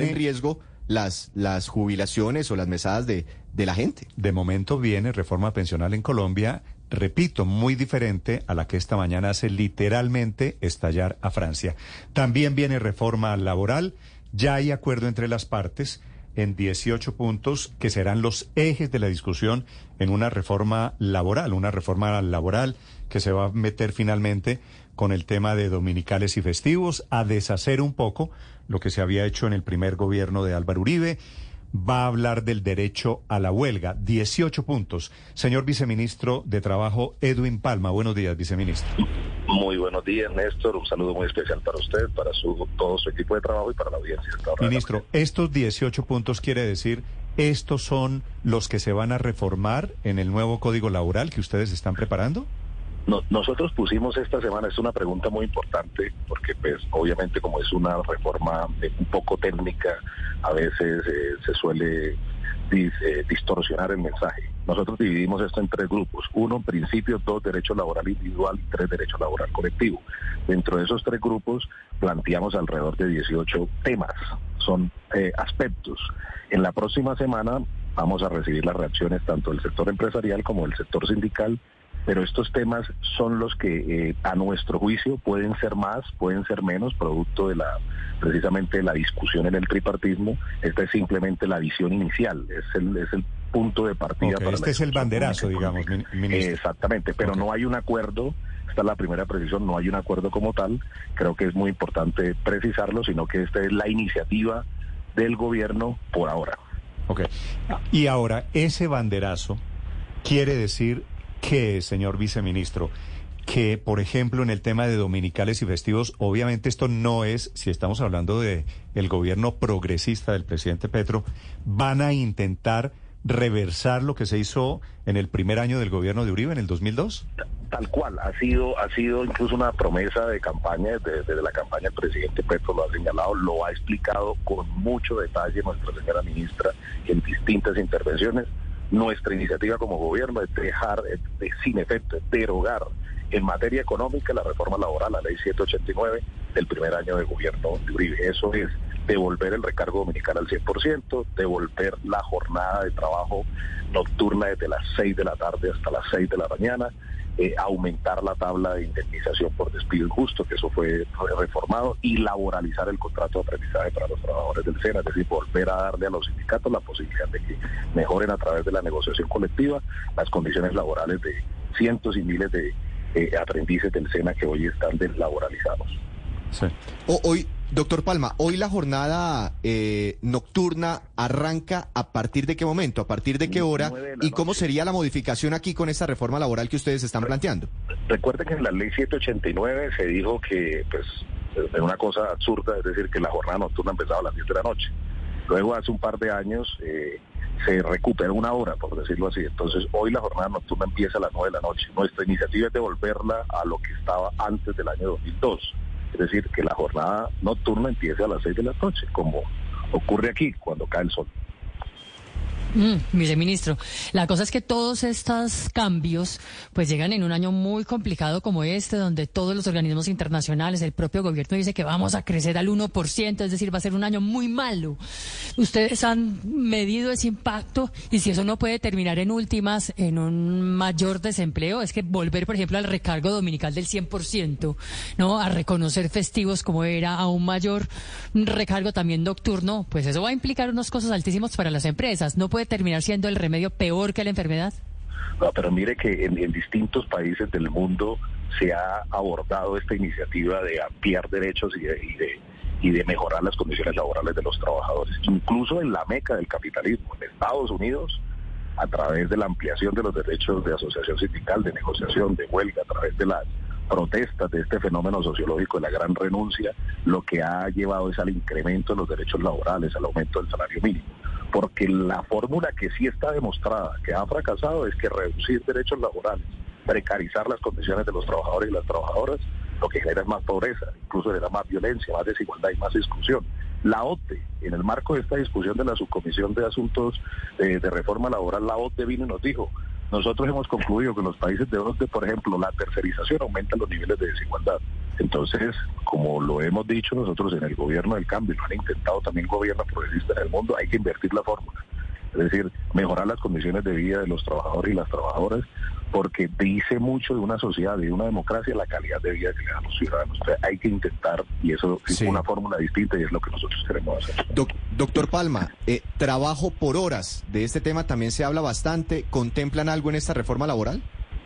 en riesgo las, las jubilaciones o las mesadas de, de la gente. De momento viene reforma pensional en Colombia, repito, muy diferente a la que esta mañana hace literalmente estallar a Francia. También viene reforma laboral, ya hay acuerdo entre las partes en 18 puntos que serán los ejes de la discusión en una reforma laboral, una reforma laboral que se va a meter finalmente con el tema de dominicales y festivos, a deshacer un poco lo que se había hecho en el primer gobierno de Álvaro Uribe. Va a hablar del derecho a la huelga. 18 puntos. Señor viceministro de Trabajo, Edwin Palma. Buenos días, viceministro. Muy buenos días, Néstor. Un saludo muy especial para usted, para su, todo su equipo de trabajo y para la audiencia. Ministro, estos 18 puntos quiere decir, ¿estos son los que se van a reformar en el nuevo Código Laboral que ustedes están preparando? Nosotros pusimos esta semana, es una pregunta muy importante, porque pues obviamente como es una reforma eh, un poco técnica, a veces eh, se suele eh, distorsionar el mensaje. Nosotros dividimos esto en tres grupos. Uno, principios, dos, derecho laboral individual y tres, derecho laboral colectivo. Dentro de esos tres grupos planteamos alrededor de 18 temas, son aspectos. En la próxima semana vamos a recibir las reacciones tanto del sector empresarial como del sector sindical pero estos temas son los que eh, a nuestro juicio pueden ser más, pueden ser menos, producto de la precisamente de la discusión en el tripartismo. Esta es simplemente la visión inicial, es el, es el punto de partida. para este es el banderazo, digamos, ministro. Exactamente, pero no hay un acuerdo. Esta es la primera precisión, no hay un acuerdo como tal. Creo que es muy importante precisarlo, sino que esta es la iniciativa del gobierno por ahora. Ok. Y ahora, ese banderazo quiere decir que, señor viceministro, que, por ejemplo, en el tema de dominicales y festivos, obviamente esto no es, si estamos hablando de el gobierno progresista del presidente Petro, van a intentar reversar lo que se hizo en el primer año del gobierno de Uribe en el 2002? Tal cual, ha sido ha sido incluso una promesa de campaña desde, la campaña el presidente Petro lo ha señalado, lo ha explicado con mucho detalle nuestra señora ministra en distintas intervenciones nuestra iniciativa como gobierno es dejar de, sin efecto, derogar en materia económica la reforma laboral, la ley 789 del primer año de gobierno de Uribe. Eso es devolver el recargo dominical al 100%, devolver la jornada de trabajo nocturna desde las 6 de la tarde hasta las 6 de la mañana, eh, aumentar la tabla de indemnización por despido injusto, que eso fue, reformado, y laboralizar el contrato de aprendizaje para los trabajadores del SENA, es decir, volver a darle a los sindicatos la posibilidad de que mejoren a través de la negociación colectiva las condiciones laborales de cientos y miles de eh, aprendices del SENA que hoy están deslaboralizados. Sí. hoy, Doctor Palma, hoy la jornada eh, nocturna arranca a partir de qué momento, a partir de qué hora y cómo sería la modificación aquí con esta reforma laboral que ustedes están planteando. Recuerden que en la ley 789 se dijo que, pues, es una cosa absurda, es decir, que la jornada nocturna empezaba a las 10 de la noche. Luego, hace un par de años, eh, se recupera una hora, por decirlo así. Entonces, hoy la jornada nocturna empieza a las 9 de la noche. Nuestra iniciativa es devolverla a lo que estaba antes del año 2002 es decir, que la jornada nocturna empiece a las 6 de la noche, como ocurre aquí cuando cae el sol. Mm, viceministro, la cosa es que todos estos cambios pues llegan en un año muy complicado como este, donde todos los organismos internacionales, el propio gobierno dice que vamos a crecer al 1%, es decir, va a ser un año muy malo. Ustedes han medido ese impacto y si eso no puede terminar en últimas en un mayor desempleo, es que volver, por ejemplo, al recargo dominical del 100%, ¿no? A reconocer festivos como era a un mayor recargo también nocturno, pues eso va a implicar unos costos altísimos para las empresas. No puede terminar siendo el remedio peor que la enfermedad? No, pero mire que en, distintos países del mundo se ha abordado esta iniciativa de ampliar derechos y de, y de, mejorar las condiciones laborales de los trabajadores. Incluso en la meca del capitalismo, en Estados Unidos, a través de la ampliación de los derechos de asociación sindical, de negociación, de huelga, a través de las protestas de este fenómeno sociológico de la gran renuncia, lo que ha llevado es al incremento de los derechos laborales, al aumento del salario mínimo porque la fórmula que sí está demostrada, que ha fracasado, es que reducir derechos laborales, precarizar las condiciones de los trabajadores y las trabajadoras, lo que genera es más pobreza, incluso genera más violencia, más desigualdad y más exclusión. La OTE, en el marco de esta discusión de la Subcomisión de Asuntos de, Reforma Laboral, la OTE vino y nos dijo, nosotros hemos concluido que en los países de OTE, por ejemplo, la tercerización aumenta los niveles de desigualdad. Entonces, como lo hemos dicho nosotros en el gobierno del cambio, lo han intentado también gobiernos progresistas en el mundo, hay que invertir la fórmula. Es decir, mejorar las condiciones de vida de los trabajadores y las trabajadoras, porque dice mucho de una sociedad, de una democracia, la calidad de vida que le dan los ciudadanos. hay que intentar, y eso es una fórmula distinta y es lo que nosotros queremos hacer. doctor Palma, eh, trabajo por horas, de este tema también se habla bastante. ¿Contemplan algo en esta reforma laboral?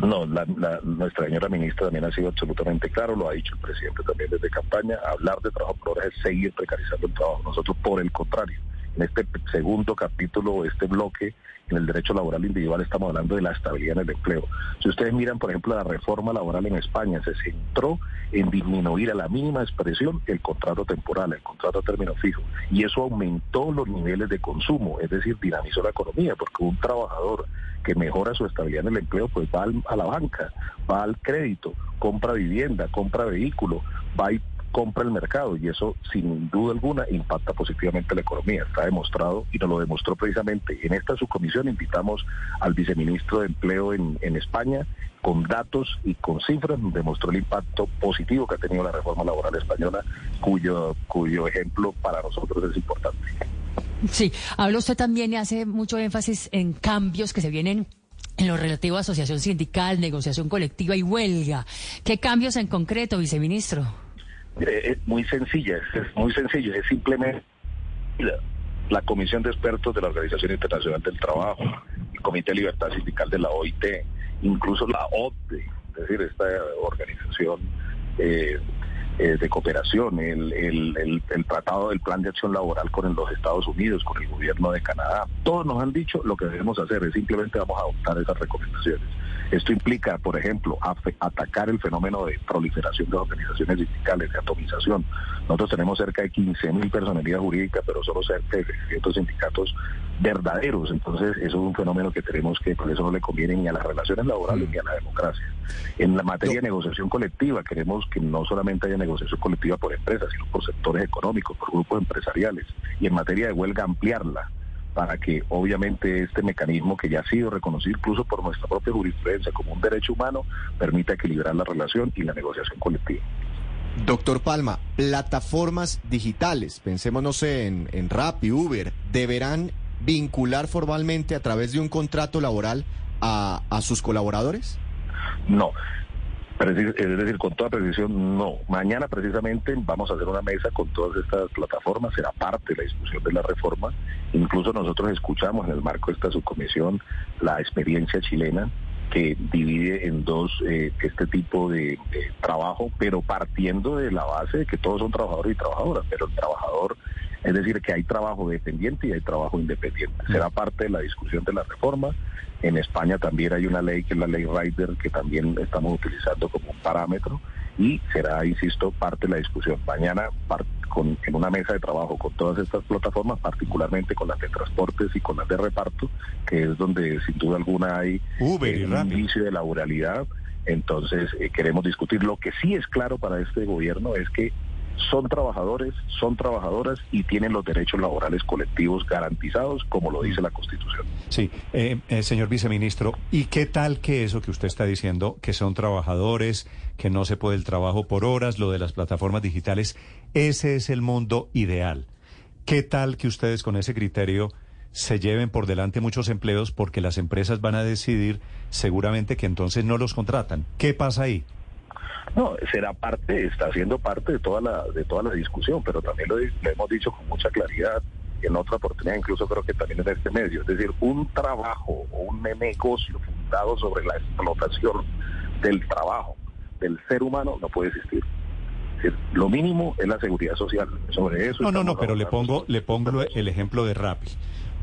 No, nuestra señora ministra también ha sido absolutamente claro, lo ha dicho el presidente también desde campaña, hablar de trabajo por es seguir precarizando el trabajo. Nosotros, por el contrario, en este segundo capítulo, este bloque, en el derecho laboral individual, estamos hablando de la estabilidad en el empleo. Si ustedes miran, por ejemplo, la reforma laboral en España, se centró en disminuir a la mínima expresión el contrato temporal, el contrato a término fijo, y eso aumentó los niveles de consumo, es decir, dinamizó la economía, porque un trabajador que mejora su estabilidad en el empleo, pues va a la banca, va al crédito, compra vivienda, compra vehículo, va y compra el mercado y eso sin duda alguna impacta positivamente la economía. Está demostrado y nos lo demostró precisamente en esta subcomisión. Invitamos al viceministro de Empleo en, España con datos y con cifras, demostró el impacto positivo que ha tenido la reforma laboral española, cuyo, cuyo ejemplo para nosotros es importante. Sí, habla usted también y hace mucho énfasis en cambios que se vienen en lo relativo a asociación sindical, negociación colectiva y huelga. ¿Qué cambios en concreto, viceministro? Es muy sencilla, es muy sencillo, es simplemente la, Comisión de Expertos de la Organización Internacional del Trabajo, el Comité de Libertad Sindical de la OIT, incluso la OTE, es decir, esta organización eh, eh, de cooperación, el, el, el, tratado del plan de acción laboral con los Estados Unidos, con el gobierno de Canadá. Todos nos han dicho lo que debemos hacer, es simplemente vamos a adoptar esas recomendaciones. Esto implica, por ejemplo, atacar el fenómeno de proliferación de organizaciones sindicales, de atomización. Nosotros tenemos cerca de 15.000 personalidades jurídicas, pero solo cerca de 600 sindicatos verdaderos. Entonces, eso es un fenómeno que tenemos que, por eso no le conviene ni a las relaciones laborales ni a la democracia. En la materia de negociación colectiva, queremos que no solamente haya negociación colectiva por empresas, sino por sectores económicos, por grupos empresariales. Y en materia de huelga, ampliarla para que obviamente este mecanismo que ya ha sido reconocido incluso por nuestra propia jurisprudencia como un derecho humano permita equilibrar la relación y la negociación colectiva. Doctor Palma, plataformas digitales, pensémonos en, en Rappi, Uber, ¿deberán vincular formalmente a través de un contrato laboral a, a sus colaboradores? No, es decir, con toda precisión, no. Mañana precisamente vamos a hacer una mesa con todas estas plataformas, será parte de la discusión de la reforma. Incluso nosotros escuchamos en el marco de esta subcomisión la experiencia chilena que divide en dos eh, este tipo de, trabajo, pero partiendo de la base de que todos son trabajadores y trabajadoras, pero el trabajador, es decir, que hay trabajo dependiente y hay trabajo independiente. Será parte de la discusión de la reforma. En España también hay una ley que es la ley Rider que también estamos utilizando como un parámetro y será, insisto, parte de la discusión. Mañana con, en una mesa de trabajo con todas estas plataformas, particularmente con las de transportes y con las de reparto, que es donde sin duda alguna hay Uber un inicio de laboralidad. Entonces eh, queremos discutir. Lo que sí es claro para este gobierno es que son trabajadores, son trabajadoras y tienen los derechos laborales colectivos garantizados, como lo dice la Constitución. Sí, eh, eh, señor viceministro, ¿y qué tal que eso que usted está diciendo, que son trabajadores, que no se puede el trabajo por horas, lo de las plataformas digitales, ese es el mundo ideal? ¿Qué tal que ustedes con ese criterio se lleven por delante muchos empleos porque las empresas van a decidir seguramente que entonces no los contratan? ¿Qué pasa ahí? No, será parte, está siendo parte de toda la de toda la discusión, pero también lo, hemos dicho con mucha claridad en otra oportunidad, incluso creo que también en este medio, es decir, un trabajo o un negocio fundado sobre la explotación del trabajo del ser humano no puede existir. lo mínimo es la seguridad social. Sobre eso. No, no, no, pero le pongo, le pongo el ejemplo de Rappi.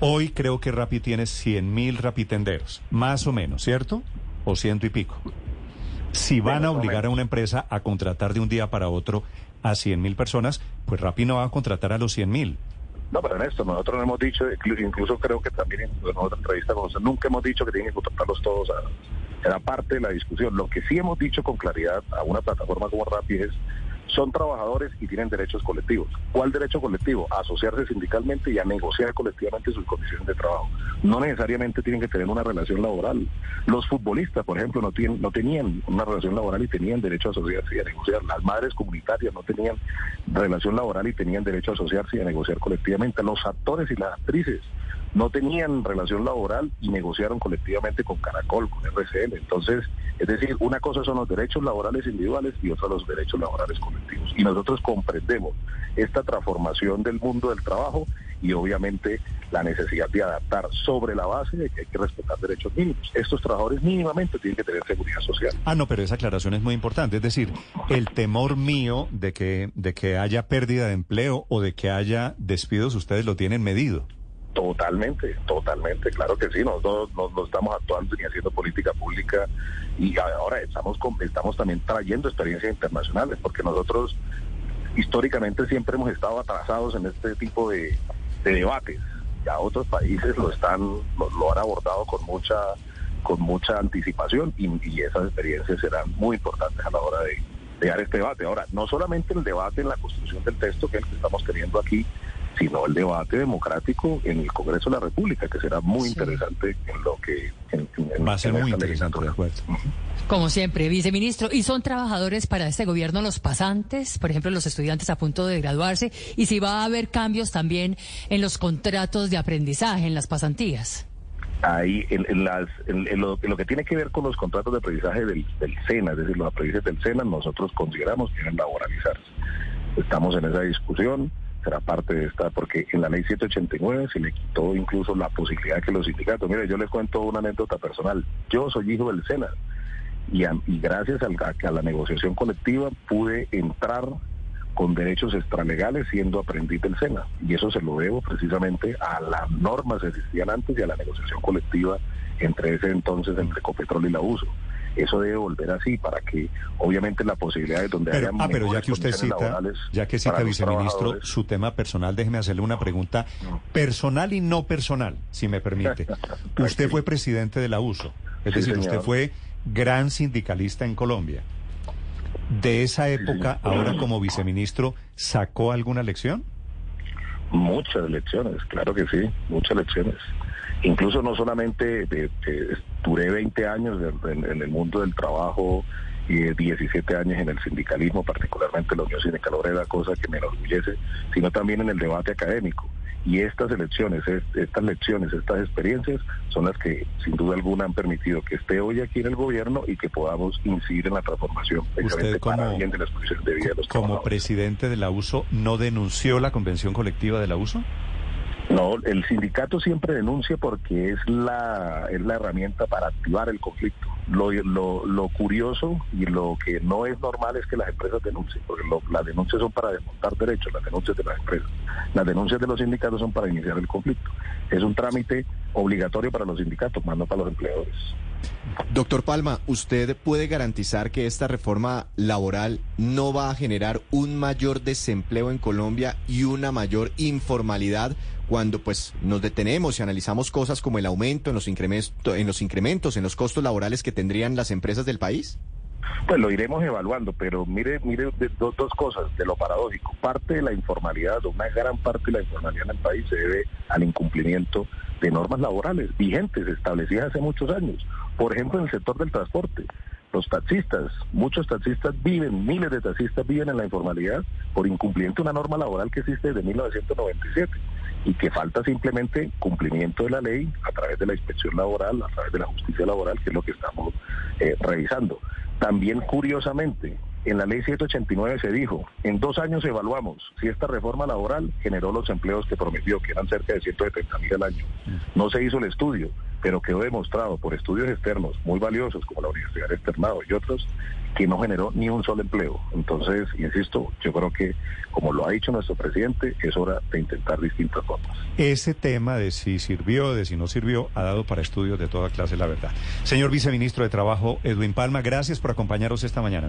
Hoy creo que Rappi tiene 100 mil rapitenderos, más o menos, ¿cierto? O ciento y pico si van a obligar a una empresa a contratar de un día para otro a 100 mil personas, pues Rappi no va a contratar a los 100 mil. No, pero en esto nosotros hemos dicho, incluso creo que también en otra entrevista con nunca hemos dicho que tienen que contratarlos todos. A, era parte de la discusión. Lo que sí hemos dicho con claridad a una plataforma como Rappi es son trabajadores y tienen derechos colectivos. ¿Cuál derecho colectivo? A asociarse sindicalmente y a negociar colectivamente sus condiciones de trabajo. No necesariamente tienen que tener una relación laboral. Los futbolistas, por ejemplo, no, tienen, no tenían una relación laboral y tenían derecho a asociarse y a negociar. Las madres comunitarias no tenían relación laboral y tenían derecho a asociarse y a negociar colectivamente. Los actores y las actrices no tenían relación laboral y negociaron colectivamente con Caracol, con RCL. Entonces, es decir, una cosa son los derechos laborales individuales y otra los derechos laborales colectivos. Y nosotros comprendemos esta transformación del mundo del trabajo y obviamente la necesidad de adaptar sobre la base de que hay que respetar derechos mínimos. Estos trabajadores mínimamente tienen que tener seguridad social. Ah, no, pero esa aclaración es muy importante. Es decir, el temor mío de que, de que haya pérdida de empleo o de que haya despidos, ustedes lo tienen medido. Totalmente, totalmente, claro que sí, nosotros no, estamos actuando ni haciendo política pública y ahora estamos, estamos también trayendo experiencias internacionales porque nosotros históricamente siempre hemos estado atrasados en este tipo de, debates. Ya otros países lo están, lo, han abordado con mucha, con mucha anticipación y, y, esas experiencias serán muy importantes a la hora de, de dar este debate. Ahora, no solamente el debate en la construcción del texto que es el que estamos teniendo aquí, sino el debate democrático en el Congreso de la República, que será muy interesante en lo que... Va a ser muy interesante, de acuerdo. Como siempre, viceministro, ¿y son trabajadores para este gobierno los pasantes, por ejemplo, los estudiantes a punto de graduarse? ¿Y si va a haber cambios también en los contratos de aprendizaje, en las pasantías? Ahí, en, las, en, lo, que tiene que ver con los contratos de aprendizaje del, del SENA, es decir, los aprendices del SENA, nosotros consideramos que deben laboralizarse. Estamos en esa discusión será parte de esta, porque en la ley 789 se le quitó incluso la posibilidad que los sindicatos, mire, yo les cuento una anécdota personal, yo soy hijo del SENA y, gracias a, a la negociación colectiva pude entrar con derechos extralegales siendo aprendiz del SENA. Y eso se lo debo precisamente a las normas que existían antes y a la negociación colectiva entre ese entonces entre Ecopetrol y la USO eso debe volver así para que obviamente la posibilidad de donde haya ah, pero ya que usted cita ya que cita viceministro su tema personal déjeme hacerle una pregunta personal y no personal si me permite. Usted fue presidente de la USO es decir usted fue gran sindicalista en Colombia. De esa época ahora como viceministro sacó alguna lección muchas lecciones claro que sí muchas lecciones incluso no solamente de, duré 20 años en, el mundo del trabajo y 17 años en el sindicalismo, particularmente la Unión Sindical Obrera, cosa que me enorgullece, sino también en el debate académico. Y estas elecciones, estas lecciones, estas experiencias son las que sin duda alguna han permitido que esté hoy aquí en el gobierno y que podamos incidir en la transformación como, de las condiciones de vida de los Como presidente de la USO, ¿no denunció la convención colectiva de la USO? No, el sindicato siempre denuncia porque es la, es la herramienta para activar el conflicto. Lo, lo, lo curioso y lo que no es normal es que las empresas denuncien, porque las denuncias son para desmontar derechos, las denuncias de las empresas. Las denuncias de los sindicatos son para iniciar el conflicto. Es un trámite obligatorio para los sindicatos, más no para los empleadores. Doctor Palma, ¿usted puede garantizar que esta reforma laboral no va a generar un mayor desempleo en Colombia y una mayor informalidad cuando pues nos detenemos y analizamos cosas como el aumento en los incrementos, en los incrementos, en los costos laborales que tendrían las empresas del país? Pues lo iremos evaluando, pero mire, mire dos, dos cosas de lo paradójico. Parte de la informalidad, una gran parte de la informalidad en el país se debe al incumplimiento de normas laborales vigentes, establecidas hace muchos años. Por ejemplo, en el sector del transporte. Los taxistas, muchos taxistas viven, miles de taxistas viven en la informalidad por incumplimiento de una norma laboral que existe desde 1997 y que falta simplemente cumplimiento de la ley a través de la inspección laboral, a través de la justicia laboral, que es lo que estamos eh, revisando. También, curiosamente, en la ley 789 se dijo, en dos años evaluamos si esta reforma laboral generó los empleos que prometió, que eran cerca de 170 mil al año. No se hizo el estudio, pero quedó demostrado por estudios externos muy valiosos, como la Universidad Externado y otros, que no generó ni un solo empleo. Entonces, insisto, yo creo que, como lo ha dicho nuestro presidente, es hora de intentar distintas formas. Ese tema de si sirvió, de si no sirvió, ha dado para estudios de toda clase, la verdad. Señor viceministro de Trabajo, Edwin Palma, gracias por acompañarnos esta mañana.